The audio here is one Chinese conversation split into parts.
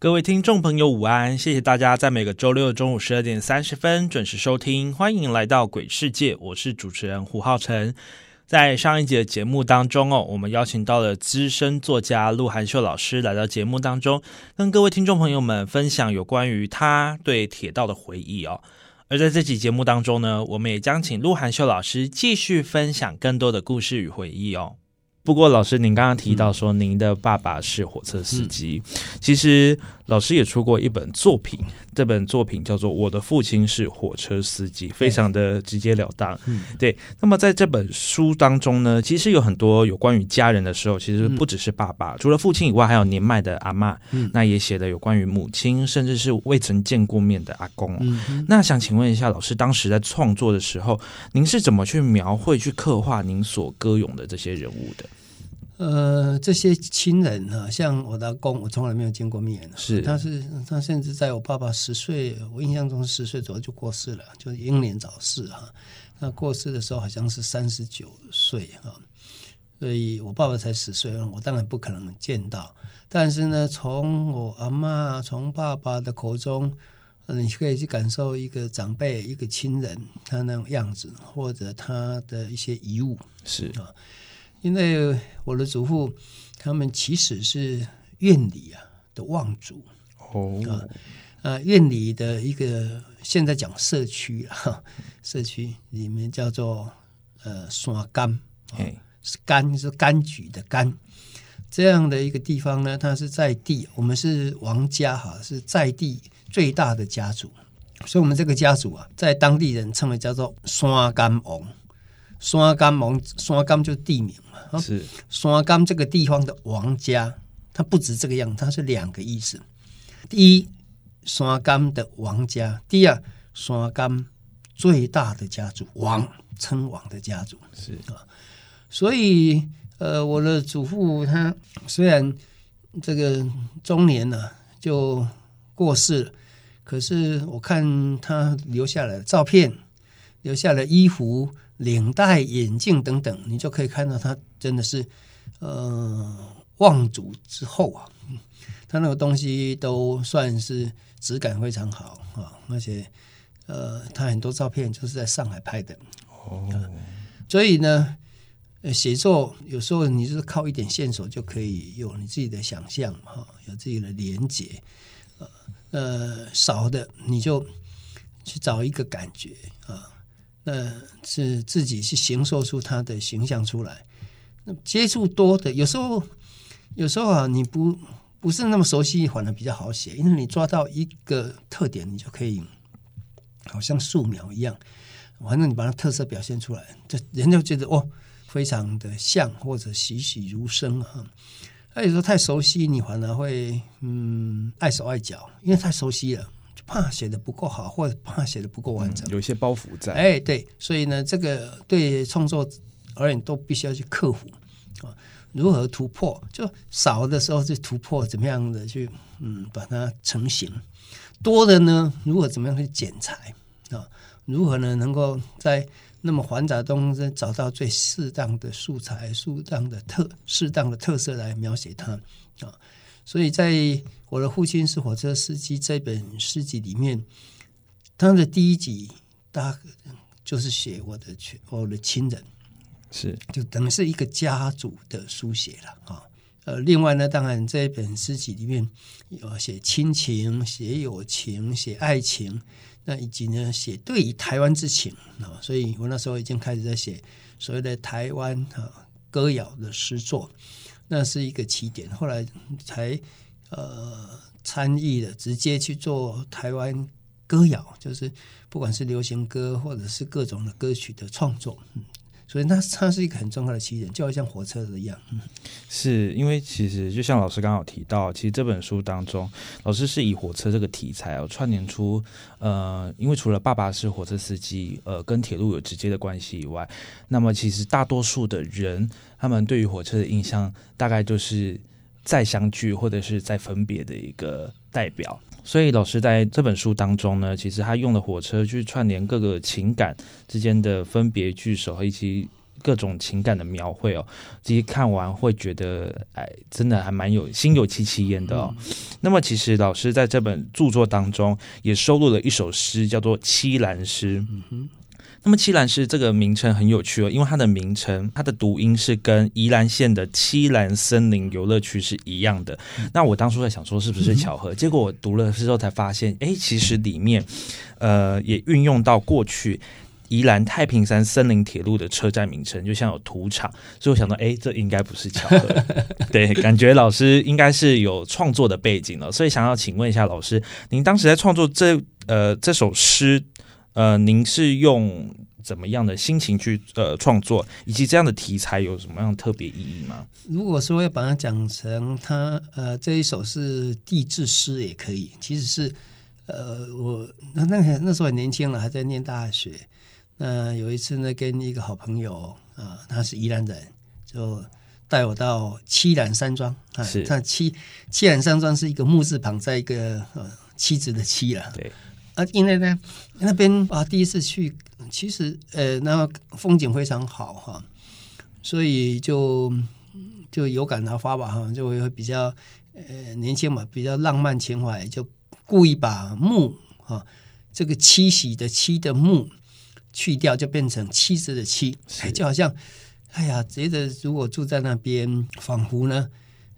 各位听众朋友，午安！谢谢大家在每个周六中午十二点三十分准时收听，欢迎来到鬼世界，我是主持人胡浩辰。在上一节的节目当中哦，我们邀请到了资深作家陆涵秀老师来到节目当中，跟各位听众朋友们分享有关于他对铁道的回忆哦。而在这期节目当中呢，我们也将请陆涵秀老师继续分享更多的故事与回忆哦。不过，老师，您刚刚提到说您的爸爸是火车司机，其实老师也出过一本作品，这本作品叫做《我的父亲是火车司机》，非常的直截了当。对，那么在这本书当中呢，其实有很多有关于家人的时候，其实不只是爸爸，除了父亲以外，还有年迈的阿妈，那也写的有关于母亲，甚至是未曾见过面的阿公。那想请问一下老师，当时在创作的时候，您是怎么去描绘、去刻画您所歌咏的这些人物的？呃，这些亲人啊，像我的阿公，我从来没有见过面。是，他是他甚至在我爸爸十岁，我印象中十岁左右就过世了，就是英年早逝哈。那过世的时候好像是三十九岁哈，所以我爸爸才十岁，我当然不可能见到。但是呢，从我阿妈、从爸爸的口中，你可以去感受一个长辈、一个亲人他那种样子，或者他的一些遗物，是啊。因为我的祖父他们其实是院里啊的望族。哦。啊啊院里的一个现在讲社区啊 社区里面叫做呃山柑，是柑是柑橘的柑。这样的一个地方呢，它是在地，我们是王家哈是在地最大的家族，所以我们这个家族啊，在当地人称为叫做山柑王，山甘王山甘就是地名嘛。是山冈这个地方的王家，它不止这个样，它是两个意思。第一，山冈的王家；第二，山冈最大的家族王称王的家族是啊。所以，呃，我的祖父他虽然这个中年呢就过世了，可是我看他留下来的照片，留下了衣服。领带、眼镜等等，你就可以看到他真的是，呃，望族之后啊，他那个东西都算是质感非常好啊，而且，呃，他很多照片就是在上海拍的哦，所以呢，写作有时候你就是靠一点线索就可以有你自己的想象哈，有自己的连结，呃呃，少的你就去找一个感觉啊。那是自己去形塑出他的形象出来。那接触多的，有时候有时候啊，你不不是那么熟悉，反而比较好写，因为你抓到一个特点，你就可以好像素描一样，反正你把它特色表现出来，这人就觉得哦，非常的像或者栩栩如生啊。那有时候太熟悉，你反而会嗯碍手碍脚，因为太熟悉了。怕写的不够好，或者怕写的不够完整，有一些包袱在。哎，对，所以呢，这个对创作而言都必须要去克服啊。如何突破？就少的时候就突破，怎么样的去嗯把它成型；多的呢，如何怎么样去剪裁啊？如何呢能够在那么繁杂中找到最适当的素材、适当的特、适当的特色来描写它啊？所以在我的父亲是火车司机这本诗集里面，他的第一集大就是写我的亲我的亲人，是就等于是一个家族的书写了啊。呃，另外呢，当然这一本诗集里面有写亲情、写友情、写爱情，那以及呢写对于台湾之情啊。所以我那时候已经开始在写所谓的台湾啊歌谣的诗作，那是一个起点。后来才。呃，参与了直接去做台湾歌谣，就是不管是流行歌或者是各种的歌曲的创作，所以那它是一个很重要的起点，就好像火车一样。是因为其实就像老师刚好提到，其实这本书当中，老师是以火车这个题材哦串联出呃，因为除了爸爸是火车司机，呃，跟铁路有直接的关系以外，那么其实大多数的人他们对于火车的印象，大概就是再相聚或者是再分别的一个代表。所以老师在这本书当中呢，其实他用了火车去串联各个情感之间的分别句首和以及各种情感的描绘哦。其实看完会觉得，哎，真的还蛮有心有戚戚焉的哦。那么其实老师在这本著作当中也收录了一首诗，叫做《七兰诗》。嗯哼。那么七兰是这个名称很有趣哦，因为它的名称，它的读音是跟宜兰县的七兰森林游乐区是一样的。那我当初在想说是不是巧合，结果我读了之后才发现，哎，其实里面，呃，也运用到过去宜兰太平山森林铁路的车站名称，就像有土场，所以我想到，哎，这应该不是巧合。对，感觉老师应该是有创作的背景了，所以想要请问一下老师，您当时在创作这呃这首诗。呃，您是用怎么样的心情去呃创作，以及这样的题材有什么样特别意义吗？如果说要把它讲成它呃这一首是地质诗也可以，其实是呃我那那那时候很年轻了，还在念大学。那有一次呢，跟一个好朋友啊，他是宜兰人，就带我到七兰山庄啊，那七七兰山庄是一个木字旁，在一个呃妻子的妻了，对。啊，因为呢，那边啊，第一次去，其实呃，那风景非常好哈，所以就就有感而发吧哈，就会比较呃年轻嘛，比较浪漫情怀，就故意把木哈这个七喜的七的木去掉，就变成妻子的妻，就好像哎呀，觉得如果住在那边，仿佛呢，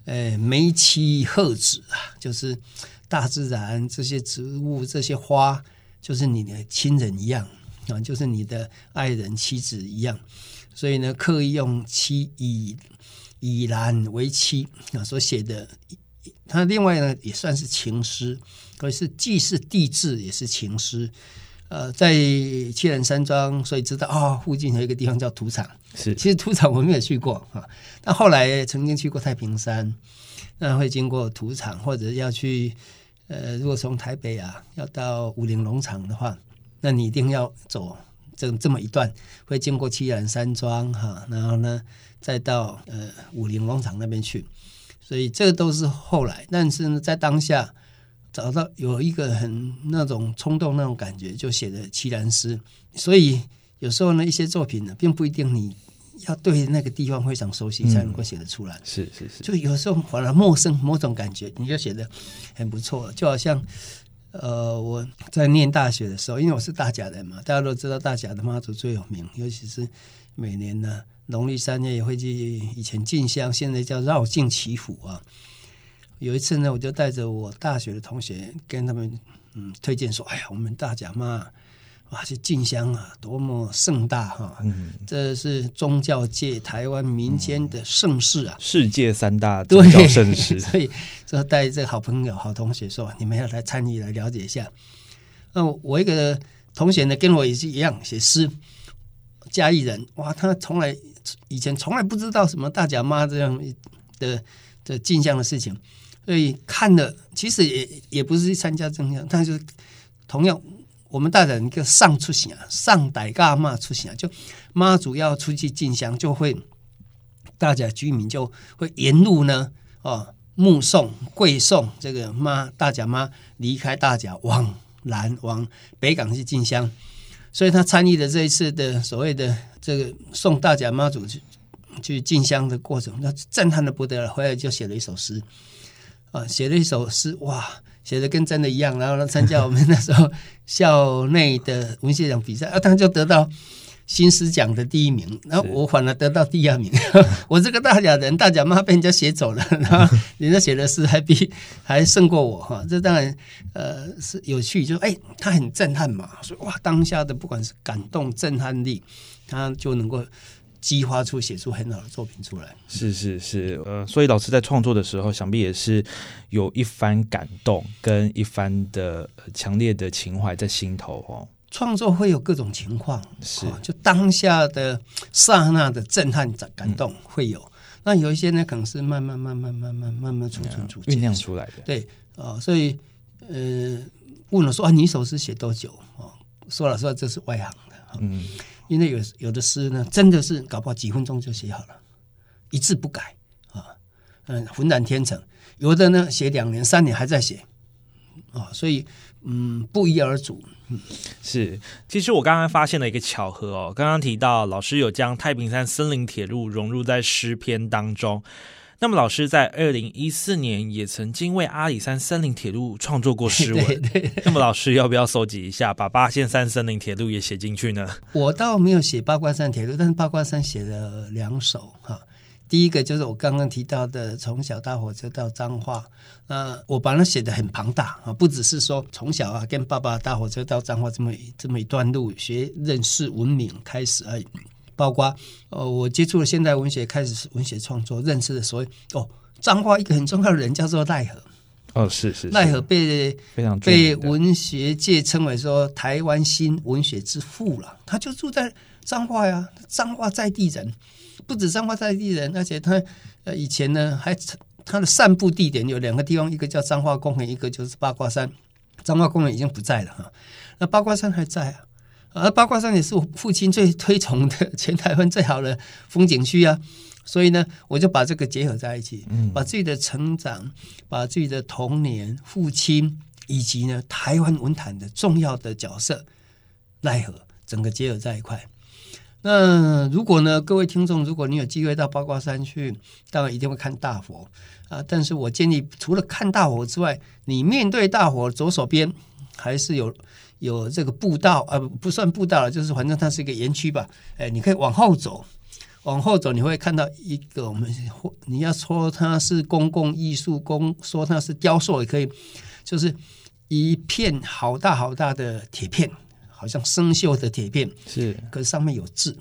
呃，梅妻鹤子啊，就是。大自然这些植物、这些花，就是你的亲人一样啊，就是你的爱人、妻子一样。所以呢，刻意用妻以以兰为妻啊，所写的。他另外呢，也算是情诗，可是既是地质，也是情诗。呃，在七人山庄，所以知道啊，附近有一个地方叫土场。是，其实土场我没有去过啊，但后来曾经去过太平山，那会经过土场，或者要去。呃，如果从台北啊要到武陵农场的话，那你一定要走这这么一段，会经过七兰山庄哈，然后呢再到呃武陵农场那边去，所以这都是后来，但是呢在当下找到有一个很那种冲动那种感觉，就写的七兰诗，所以有时候呢一些作品呢并不一定你。要对那个地方非常熟悉，才能够写得出来。是是是，就有时候反而陌生，某种感觉，你就写的很不错。就好像，呃，我在念大学的时候，因为我是大甲人嘛，大家都知道大甲的妈祖最有名，尤其是每年呢农历三月也会去以前进香，现在叫绕境祈福啊。有一次呢，我就带着我大学的同学跟他们嗯推荐说：“哎呀，我们大甲妈。”哇，这进香啊，多么盛大哈！嗯，这是宗教界台湾民间的盛事啊，世界三大宗教盛事。所以，就带这个好朋友、好同学说，你们要来参与，来了解一下。那我一个同学呢，跟我也是一样写诗，嘉义人。哇，他从来以前从来不知道什么大甲妈这样的的进香的事情，所以看了，其实也也不是去参加正香，但是同样。我们大人一个上出行啊，上代噶妈出行啊，就妈祖要出去进香，就会大家居民就会沿路呢，哦，目送、跪送这个妈大甲妈离开大甲，往南往北港去进香。所以他参与的这一次的所谓的这个送大甲妈祖去去进香的过程，那震撼的不得了。回来就写了一首诗，啊，写了一首诗，哇！写的跟真的一样，然后呢，参加我们那时候校内的文学奖比赛，啊，他就得到新诗奖的第一名，然后我反而得到第二名。我这个大甲人，大甲妈被人家写走了，然后人家写的诗还比还胜过我哈，这当然呃是有趣，就哎，他很震撼嘛，说哇，当下的不管是感动、震撼力，他就能够。激发出写出很好的作品出来，是是是，呃，所以老师在创作的时候，想必也是有一番感动跟一番的强烈的情怀在心头哦。创作会有各种情况，是就当下的刹那的震撼、感动会有，那有一些呢，可能是慢慢、慢慢、慢慢、慢慢储存、储酝酿出来的。对，哦，所以呃，问了说你一首诗写多久？哦，说了说这是外行的，嗯。因为有有的诗呢，真的是搞不好几分钟就写好了，一字不改啊，嗯，浑然天成。有的呢，写两年、三年还在写啊，所以嗯，不一而足。是，其实我刚刚发现了一个巧合哦，刚刚提到老师有将太平山森林铁路融入在诗篇当中。那么，老师在二零一四年也曾经为阿里山森林铁路创作过 诗文。对对，那么，老师要不要搜集一下，把八仙山森林铁路也写进去呢？我倒没有写八卦山铁路，但是八卦山写了两首哈。第一个就是我刚刚提到的，从小搭火车到彰化，那我把它写的很庞大啊，不只是说从小啊跟爸爸搭火车到彰化这么这么一段路学认识文明开始而已，包括呃我接触了现代文学，开始文学创作，认识的所谓哦彰化一个很重要的人叫做奈何，哦，是是奈何被非常被文学界称为说台湾新文学之父了。他就住在彰化呀，彰化在地人，不止彰化在地人，而且他呃以前呢还他的散步地点有两个地方，一个叫彰化公园，一个就是八卦山。彰化公园已经不在了哈，那八卦山还在啊。而八卦山也是我父亲最推崇的全台湾最好的风景区啊，所以呢，我就把这个结合在一起，把自己的成长，把自己的童年、父亲以及呢台湾文坛的重要的角色奈何，整个结合在一块。那如果呢，各位听众，如果你有机会到八卦山去，当然一定会看大佛啊。但是我建议，除了看大佛之外，你面对大佛左手边还是有有这个步道啊，不算步道了，就是反正它是一个园区吧。哎，你可以往后走，往后走你会看到一个我们或你要说它是公共艺术公，说它是雕塑也可以，就是一片好大好大的铁片，好像生锈的铁片，是。可是上面有字，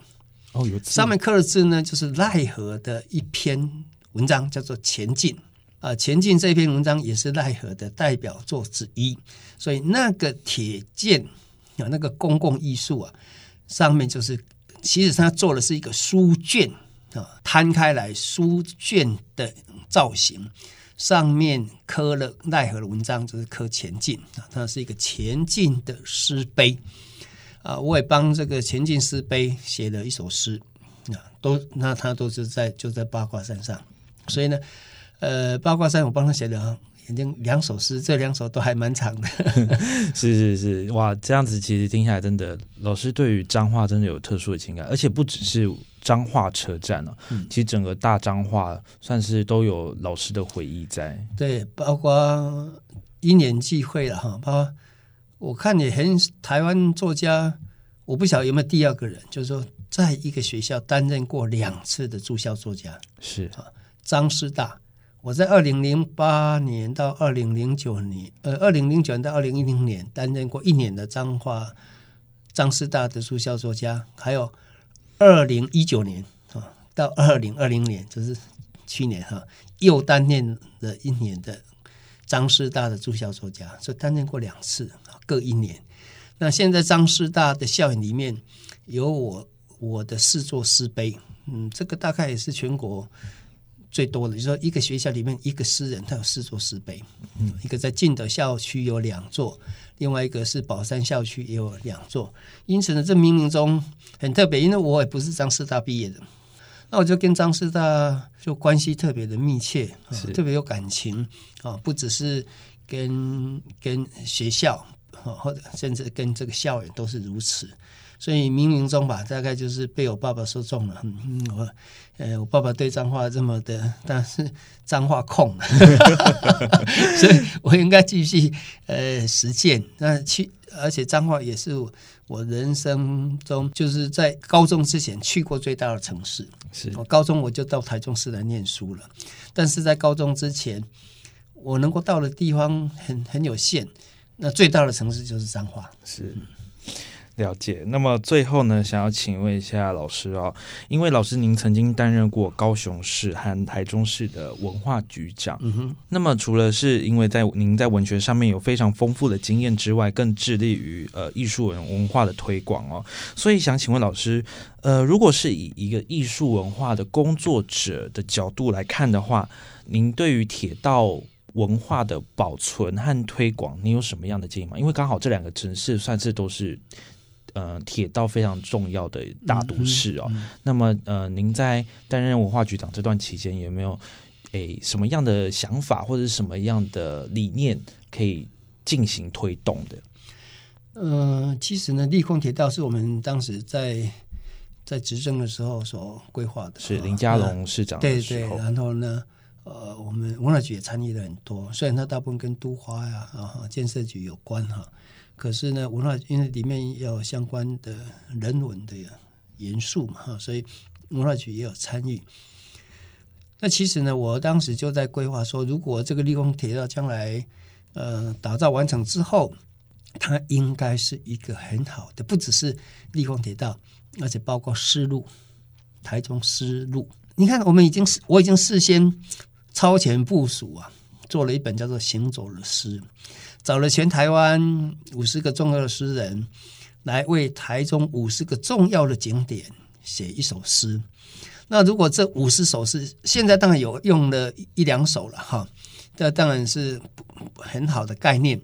哦，有字。上面刻的字呢，就是奈何的一篇文章，叫做《前进》啊，《前进》这篇文章也是奈何的代表作之一。所以那个铁剑啊，那个公共艺术啊，上面就是其实他做的是一个书卷啊，摊开来书卷的造型，上面刻了奈何的文章，就是刻前进啊，它是一个前进的诗碑。啊，我也帮这个前进诗碑写了一首诗，啊，都那他都是在就在八卦山上，所以呢，呃，八卦山我帮他写了已经两首诗，这两首都还蛮长的。是是是，哇，这样子其实听下来，真的老师对于彰化真的有特殊的情感，而且不只是彰化车站哦，其实整个大彰化算是都有老师的回忆在。对，包括一年聚会了哈，包括我看也很台湾作家，我不晓得有没有第二个人，就是说在一个学校担任过两次的驻校作家，是啊张师大。我在二零零八年到二零零九年，呃，二零零九年到二零一零年担任过一年的彰化张师大的驻校作家，还有二零一九年啊到二零二零年，就是去年哈，又担任了一年的张师大的驻校作家，所以担任过两次，各一年。那现在张师大的校园里面有我我的四座诗碑，嗯，这个大概也是全国最多的，就是说一个学校里面一个诗人他有四座石碑，嗯，一个在进德校区有两座，另外一个是宝山校区也有两座，因此呢，这冥冥中很特别，因为我也不是张师大毕业的。那我就跟张师大就关系特别的密切，啊特别有感情啊，不只是跟跟学校啊，或者甚至跟这个校园都是如此。所以冥冥中吧，大概就是被我爸爸说中了。我呃，我爸爸对脏话这么的，但是脏话控，所以我应该继续呃实践。那去，而且脏话也是我人生中就是在高中之前去过最大的城市。是我高中我就到台中市来念书了，但是在高中之前，我能够到的地方很很有限。那最大的城市就是彰化。是。了解。那么最后呢，想要请问一下老师哦，因为老师您曾经担任过高雄市和台中市的文化局长，嗯哼，那么除了是因为在您在文学上面有非常丰富的经验之外，更致力于呃艺术文文化的推广哦，所以想请问老师，呃，如果是以一个艺术文化的工作者的角度来看的话，您对于铁道文化的保存和推广，你有什么样的建议吗？因为刚好这两个城市算是都是呃铁道非常重要的大都市哦。那么呃，您在担任文化局长这段期间，有没有诶什么样的想法或者是什么样的理念可以进行推动的？呃，其实呢，立空铁道是我们当时在在执政的时候所规划的，啊是林佳龙市长对对，然后呢，呃，我们文化局也参与了很多，虽然它大部分跟都花呀啊建设局有关哈，可是呢，文化因为里面有相关的人文的元素嘛哈，所以文化局也有参与。那其实呢，我当时就在规划说，如果这个立功铁道将来呃打造完成之后，它应该是一个很好的，不只是立功铁道，而且包括丝路、台中丝路。你看，我们已经是我已经事先超前部署啊，做了一本叫做《行走的诗》，找了全台湾五十个重要的诗人来为台中五十个重要的景点写一首诗。那如果这五十首诗，现在当然有用了一两首了哈，这当然是很好的概念。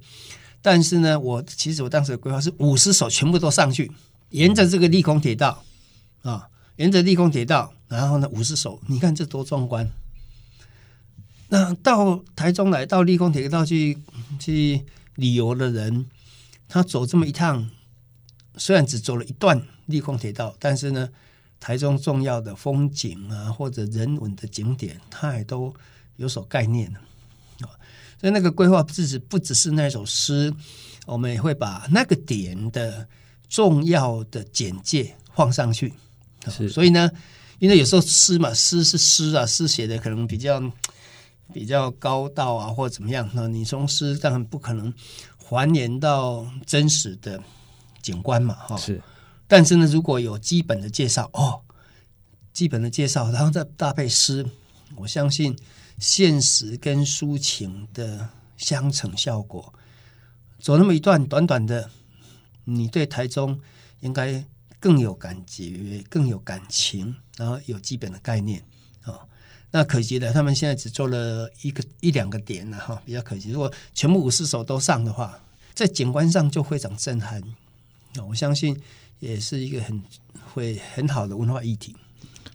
但是呢，我其实我当时的规划是五十首全部都上去，沿着这个立空铁道啊，沿着立空铁道，然后呢五十首，你看这多壮观！那到台中来，到立空铁道去去旅游的人，他走这么一趟，虽然只走了一段立空铁道，但是呢，台中重要的风景啊，或者人文的景点，他也都有所概念了啊。所以那个规划不只不只是那首诗，我们也会把那个点的重要的简介放上去。是所以呢，因为有时候诗嘛，诗是诗啊，诗写的可能比较比较高道啊，或者怎么样。那你从诗当然不可能还原到真实的景观嘛，哈。是但是呢，如果有基本的介绍哦，基本的介绍，然后再搭配诗，我相信现实跟抒情的相乘效果，走那么一段短短的，你对台中应该更有感觉，更有感情，然后有基本的概念。那可惜了，他们现在只做了一个一两个点了哈，比较可惜。如果全部五十首都上的话，在景观上就非常震撼。那我相信也是一个很会很好的文化议题。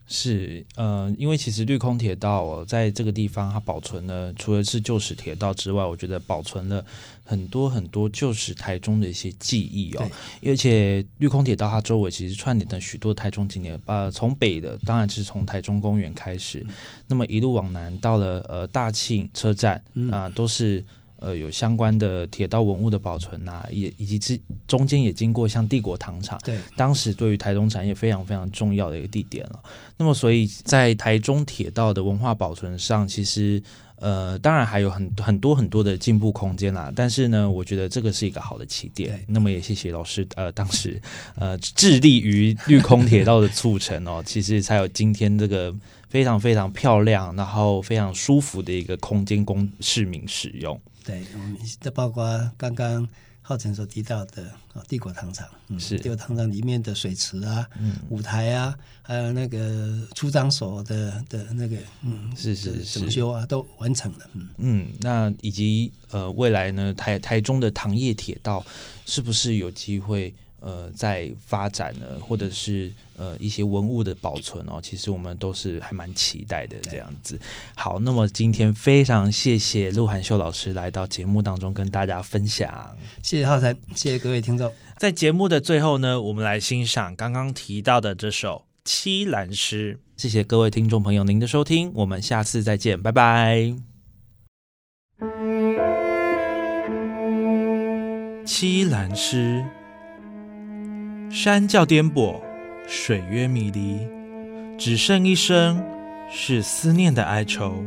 是，呃，因为其实绿空铁道、哦、在这个地方，它保存了除了是旧时铁道之外，我觉得保存了很多很多旧时台中的一些记忆哦。而且绿空铁道它周围其实串联了许多台中景点，呃，从北的当然是从台中公园开始，那么一路往南到了呃大庆车站啊、都是。呃，有相关的铁道文物的保存呐、也以及之中间也经过像帝国糖厂，对，当时对于台中产业非常非常重要的一个地点了。那么，所以在台中铁道的文化保存上，其实呃，当然还有很很多很多的进步空间啦。但是呢，我觉得这个是一个好的起点。那么也谢谢老师，呃，当时呃致力于绿空铁道的促成哦，其实才有今天这个非常非常漂亮，然后非常舒服的一个空间供市民使用。对，我们这包括刚刚浩辰所提到的啊，帝国糖厂，嗯，是。帝国糖厂里面的水池啊、嗯。舞台啊，还有那个出张所的的那个嗯，是是是。整修啊，都完成了。嗯，嗯，那以及呃，未来呢，台台中的糖业铁道是不是有机会呃在发展呢，或者是呃一些文物的保存哦？其实我们都是还蛮期待的这样子。好，那么今天非常谢谢陆涵秀老师来到节目当中跟大家分享。谢谢浩才，谢谢各位听众。在节目的最后呢，我们来欣赏刚刚提到的这首《七兰诗》。谢谢各位听众朋友您的收听，我们下次再见，拜拜。七兰诗，山叫颠簸，水曰迷离，只剩一声是思念的哀愁。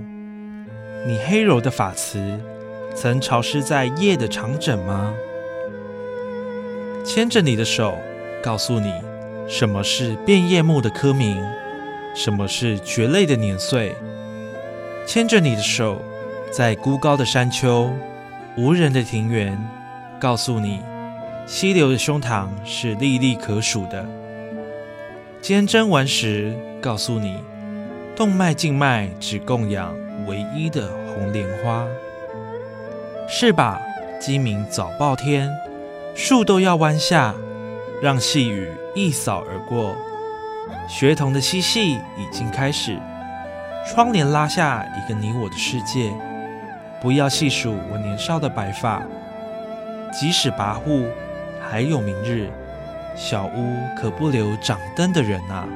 你黑柔的发丝，曾潮湿在夜的长枕吗？牵着你的手，告诉你什么是变叶木的科名，什么是蕨类的年岁。牵着你的手，在孤高的山丘、无人的庭园，告诉你溪流的胸膛是历历可数的。坚贞完时，告诉你动脉静脉只供养唯一的红莲花，是吧？鸡鸣早报天，树都要弯下，让细雨一扫而过。学童的嬉戏已经开始。窗帘拉下一个你我的世界，不要细数我年少的白发。即使跋扈，还有明日。小屋可不留掌灯的人啊！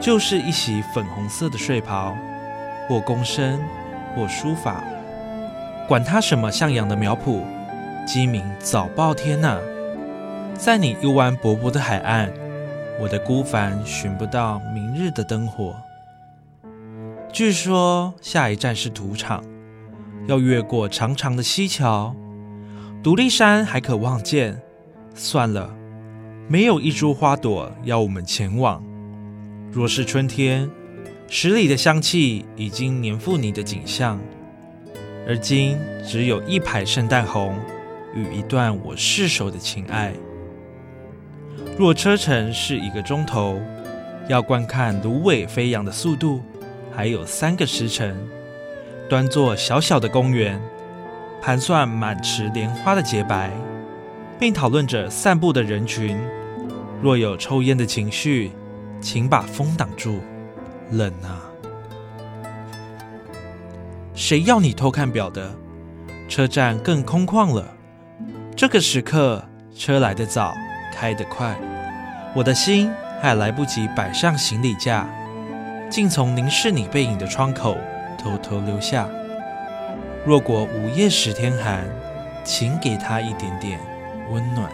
就是一袭粉红色的睡袍，或躬身，或书法，管他什么向阳的苗圃，鸡鸣早报天呐！在你一湾薄薄的海岸，我的孤帆寻不到明日的灯火。据说下一站是土场，要越过长长的溪桥，独立山还可望见。算了，没有一株花朵要我们前往。若是春天，十里的香气已经粘附你的景象，而今只有一排圣诞红与一段我逝手的情爱。若车程是一个钟头，要观看芦苇飞扬的速度。还有三个时辰，端坐小小的公园，盘算满池莲花的洁白，并讨论着散步的人群。若有抽烟的情绪，请把风挡住，冷啊！谁要你偷看表的？车站更空旷了。这个时刻，车来得早，开得快，我的心还来不及摆上行李架。竟从凝视你背影的窗口偷偷溜下。若果午夜时天寒，请给他一点点温暖。